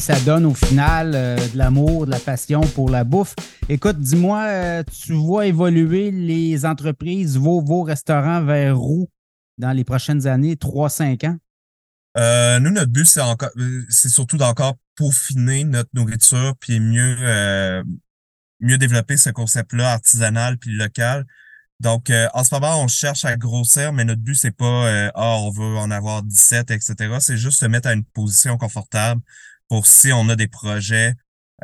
ça donne au final euh, de l'amour, de la passion pour la bouffe. Écoute, dis-moi, euh, tu vois évoluer les entreprises, vos, vos restaurants vers où dans les prochaines années, 3-5 ans? Euh, nous, notre but, c'est encore, c'est surtout d'encore peaufiner notre nourriture puis mieux, mieux développer ce concept-là artisanal puis local. Donc, en ce moment, on cherche à grossir, mais notre but, c'est pas ah, on veut en avoir 17, etc. C'est juste se mettre à une position confortable pour si on a des projets.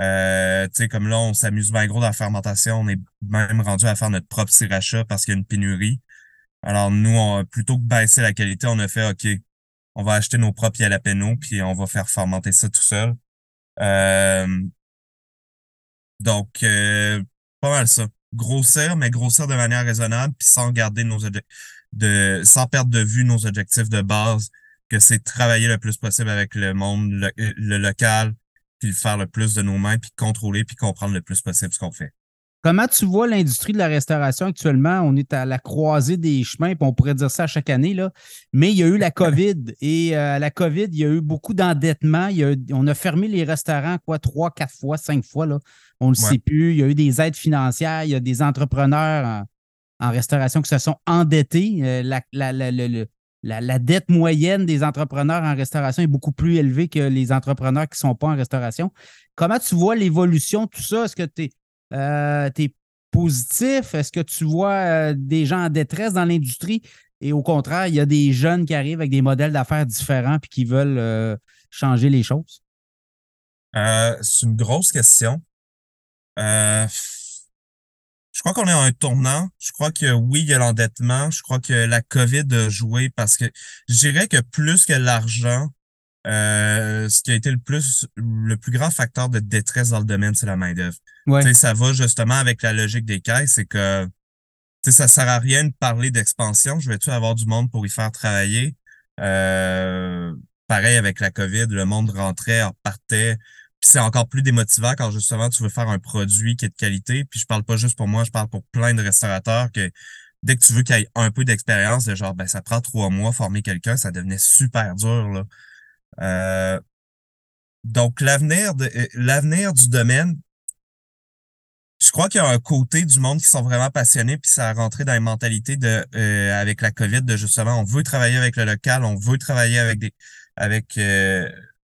Euh, tu sais, comme là, on s'amuse bien gros dans la fermentation. On est même rendu à faire notre propre sriracha parce qu'il y a une pénurie. Alors, nous, on, plutôt que baisser la qualité, on a fait OK, on va acheter nos propres jalapeno puis on va faire fermenter ça tout seul. Euh, donc, euh, pas mal ça. Grossir, mais grossir de manière raisonnable, puis sans garder nos de sans perdre de vue nos objectifs de base que c'est travailler le plus possible avec le monde, le, local, puis le faire le plus de nos mains, puis contrôler, puis comprendre le plus possible ce qu'on fait. Comment tu vois l'industrie de la restauration actuellement? On est à la croisée des chemins, puis on pourrait dire ça chaque année, là. mais il y a eu la COVID. Et euh, la COVID, il y a eu beaucoup d'endettement. On a fermé les restaurants, quoi, trois, quatre fois, cinq fois. Là. On ne le sait plus. Il y a eu des aides financières. Il y a des entrepreneurs en, restauration qui se sont endettés. Euh, la, le, la, dette moyenne des entrepreneurs en restauration est beaucoup plus élevée que les entrepreneurs qui ne sont pas en restauration. Comment tu vois l'évolution de tout ça? Est-ce que tu es, euh, positif? Est-ce que tu vois euh, des gens en détresse dans l'industrie? Et au contraire, il y a des jeunes qui arrivent avec des modèles d'affaires différents et qui veulent euh, changer les choses? c'est une grosse question. Je crois qu'on est en un tournant. Je crois que oui, il y a l'endettement. Je crois que la COVID a joué parce que je dirais que plus que l'argent, euh, ce qui a été le plus le plus grand facteur de détresse dans le domaine, c'est la main-d'œuvre. Ouais. Ça va justement avec la logique des caisses, c'est que ça sert à rien de parler d'expansion. Je vais-tu avoir du monde pour y faire travailler? Euh, pareil avec la COVID, le monde rentrait, repartait. C'est encore plus démotivant quand justement tu veux faire un produit qui est de qualité. Puis je parle pas juste pour moi, je parle pour plein de restaurateurs que dès que tu veux qu'il y ait un peu d'expérience, de genre ben ça prend trois mois former quelqu'un, ça devenait super dur là. Euh, donc l'avenir euh, l'avenir du domaine, je crois qu'il y a un côté du monde qui sont vraiment passionnés, puis ça a rentré dans les mentalités de euh, avec la COVID de justement on veut travailler avec le local, on veut travailler avec des avec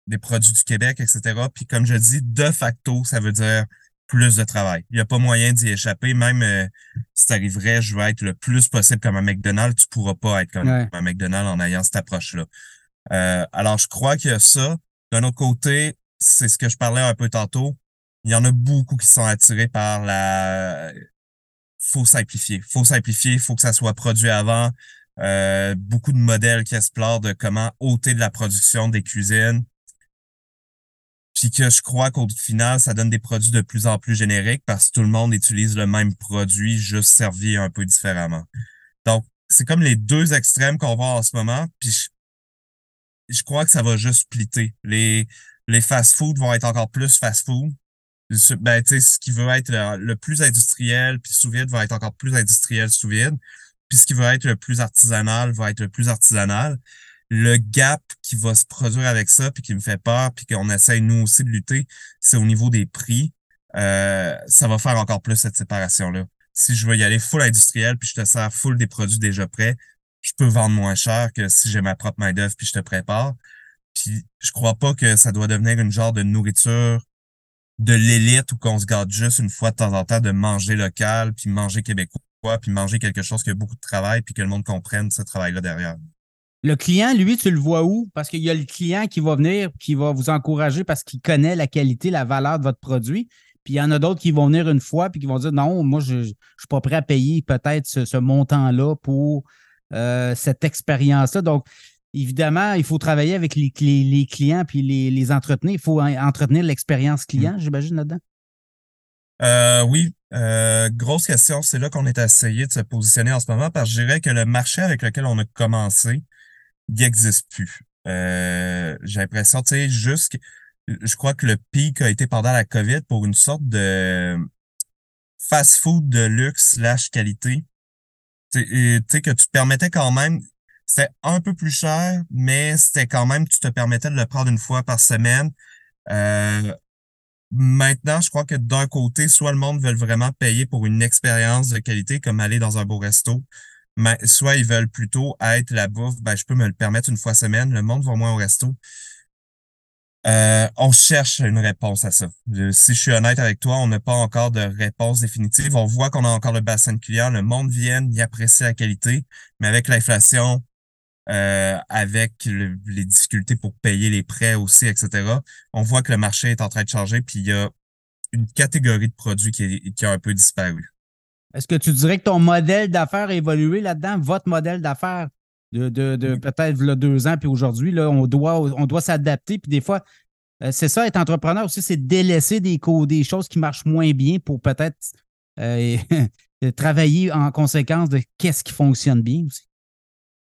des produits du Québec, etc. Puis comme je dis, de facto, ça veut dire plus de travail. Il n'y a pas moyen d'y échapper. Même euh, si tu arriverais, je veux être le plus possible comme un McDonald's, tu pourras pas être comme un McDonald's en ayant cette approche-là. Euh, alors, je crois qu'il y a ça. D'un autre côté, c'est ce que je parlais un peu tantôt. Il y en a beaucoup qui sont attirés par la... faut simplifier. faut simplifier, faut que ça soit produit avant. Euh, beaucoup de modèles qui explorent de comment ôter de la production des cuisines puis que je crois qu'au final, ça donne des produits de plus en plus génériques parce que tout le monde utilise le même produit, juste servi un peu différemment. Donc, c'est comme les deux extrêmes qu'on voit en ce moment, puis je, crois que ça va juste splitter. Les, les fast-food vont être encore plus fast-food. Ben, ce qui veut être le, plus industriel, puis sous-vide va être encore plus industriel sous-vide. Puis ce qui veut être le plus artisanal va être le plus artisanal le gap qui va se produire avec ça, puis qui me fait peur, puis qu'on essaye nous aussi de lutter, c'est au niveau des prix. Euh, ça va faire encore plus cette séparation-là. Si je veux y aller full industriel, puis je te sers full des produits déjà prêts, je peux vendre moins cher que si j'ai ma propre main-d'œuvre puis je te prépare. Puis je crois pas que ça doit devenir une genre de nourriture de l'élite ou qu'on se garde juste une fois de temps en temps de manger local, puis manger québécois, puis manger quelque chose qui a beaucoup de travail, puis que le monde comprenne ce travail-là derrière. Le client, lui, tu le vois où? Parce qu'il y a le client qui va venir, qui va vous encourager parce qu'il connaît la qualité, la valeur de votre produit. Puis il y en a d'autres qui vont venir une fois puis qui vont dire non, moi, je ne suis pas prêt à payer peut-être ce, montant-là pour euh, cette expérience-là. Donc, évidemment, il faut travailler avec les, les, clients puis les, les, entretenir. Il faut entretenir l'expérience client, mmh. j'imagine, là-dedans. Euh, oui, euh, grosse question. C'est là qu'on est essayé de se positionner en ce moment parce que je dirais que le marché avec lequel on a commencé, il n'existe plus. Euh, j'ai l'impression, tu sais, juste, je crois que le pic a été pendant la COVID pour une sorte de fast-food de luxe slash qualité. Tu sais, que tu permettais quand même, c'était un peu plus cher, mais c'était quand même, tu te permettais de le prendre une fois par semaine. Euh, maintenant, je crois que d'un côté, soit le monde veut vraiment payer pour une expérience de qualité, comme aller dans un beau resto, mais soit ils veulent plutôt être la bouffe, ben, je peux me le permettre une fois semaine, le monde va moins au resto. Euh, on cherche une réponse à ça. si je suis honnête avec toi, on n'a pas encore de réponse définitive. On voit qu'on a encore le bassin de clients, le monde vient, il apprécie la qualité, mais avec l'inflation, euh, avec les difficultés pour payer les prêts aussi, etc., on voit que le marché est en train de changer, puis il y a une catégorie de produits qui, qui a un peu disparu. Est-ce que tu dirais que ton modèle d'affaires a évolué là-dedans, votre modèle d'affaires de, de, peut-être deux ans, puis aujourd'hui, là, on doit, on doit s'adapter. Puis des fois, euh, c'est ça, être entrepreneur aussi, c'est délaisser des, des choses qui marchent moins bien pour peut-être euh, travailler en conséquence de qu'est-ce qui fonctionne bien aussi.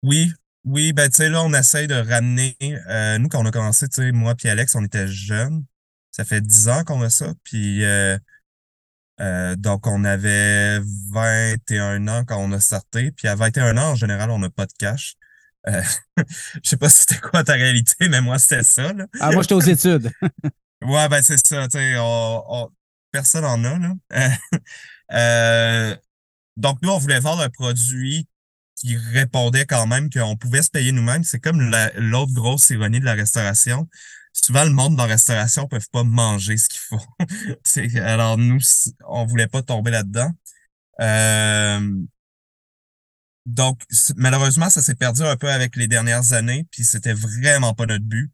Oui, oui, ben tu sais, là, on essaye de ramener. Euh, nous, quand on a commencé, tu sais, moi puis Alex, on était jeunes. Ça fait dix ans qu'on a ça. Puis euh, donc, on avait 21 ans quand on a starté. Puis à 21 ans, en général, on n'a pas de cash. Euh, je sais pas si c'était quoi ta réalité, mais moi, c'était ça. Là. Ah, moi, j'étais aux études. ouais, ben c'est ça. On, personne en a. Là. euh, donc, nous, on voulait vendre un produit qui répondait quand même qu'on pouvait se payer nous-mêmes. C'est comme l'autre grosse ironie de la restauration souvent le monde dans la restauration peuvent pas manger ce qu'il faut. alors nous, on voulait pas tomber là-dedans. Euh, donc, malheureusement, ça s'est perdu un peu avec les dernières années, puis c'était vraiment pas notre but.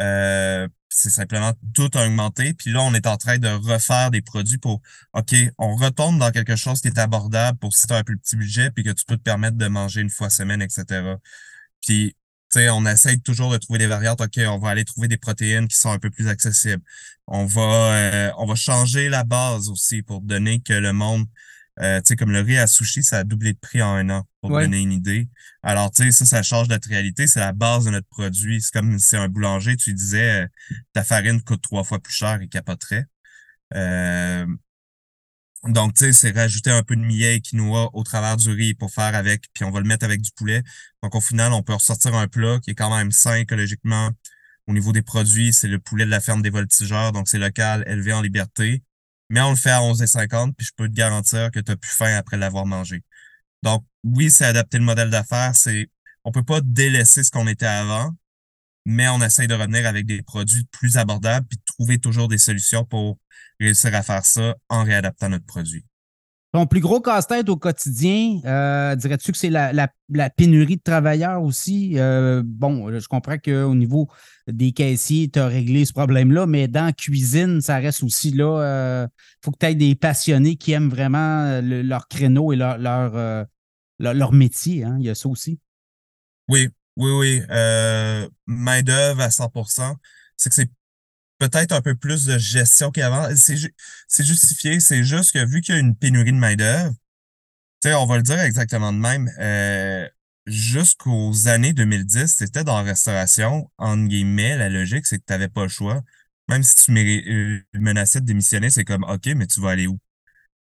Euh, c'est simplement tout augmenté. Puis là, on est en train de refaire des produits pour, OK, on retombe dans quelque chose qui est abordable pour si tu as un plus petit budget, puis que tu peux te permettre de manger une fois semaine, etc. Puis on essaie toujours de trouver des variantes. OK, on va aller trouver des protéines qui sont un peu plus accessibles. On va, euh, on va changer la base aussi pour donner que le monde, euh, comme le riz à sushi, ça a doublé de prix en un an, pour donner une idée. Alors, tu sais, ça, ça change notre réalité. C'est la base de notre produit. C'est comme si un boulanger, tu disais, euh, ta farine coûte trois fois plus cher et capoterait. Donc, tu sais, c'est rajouter un peu de millet et quinoa au travers du riz pour faire avec, puis on va le mettre avec du poulet. Donc, au final, on peut ressortir un plat qui est quand même sain écologiquement. Au niveau des produits, c'est le poulet de la ferme des voltigeurs, donc c'est local, élevé en liberté. Mais on le fait à 11,50, puis je peux te garantir que tu n'as plus faim après l'avoir mangé. Donc, oui, c'est adapter le modèle d'affaires. C'est, on peut pas délaisser ce qu'on était avant, mais on essaye de revenir avec des produits plus abordables trouver toujours des solutions pour réussir à faire ça en réadaptant notre produit. Ton plus gros casse-tête au quotidien, euh, dirais-tu que c'est la, la, pénurie de travailleurs aussi? Euh, bon, je comprends qu'au niveau des caissiers, tu as réglé ce problème-là, mais dans la cuisine, ça reste aussi là. Il euh, faut que tu aies des passionnés qui aiment vraiment leur créneau et leur, leur, leur, métier. Hein? Il y a ça aussi. Oui, oui, oui. Main-d'œuvre à 100% C'est que c'est peut-être un peu plus de gestion qu'avant. C'est justifié, c'est juste que vu qu'il y a une pénurie de main-d'œuvre, on va le dire exactement de même, euh, jusqu'aux années 2010, c'était dans la restauration, entre guillemets, la logique, c'est que tu n'avais pas le choix. Même si tu euh, menaçais de démissionner, c'est comme OK, mais tu vas aller où?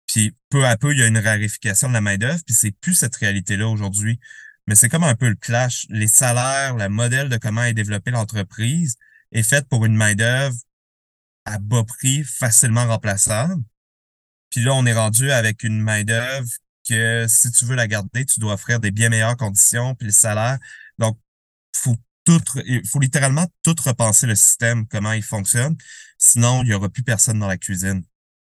Puis peu à peu, il y a une raréfication de la main-d'œuvre, puis c'est plus cette réalité-là aujourd'hui. Mais c'est comme un peu le clash. Les salaires, le modèle de comment est développée l'entreprise est fait pour une main-d'œuvre à bas prix, facilement remplaçable. Puis là, on est rendu avec une main-d'œuvre que si tu veux la garder, tu dois offrir des bien meilleures conditions, puis le salaire. Donc, faut tout, il faut littéralement tout repenser le système, comment il fonctionne. Sinon, il y aura plus personne dans la cuisine.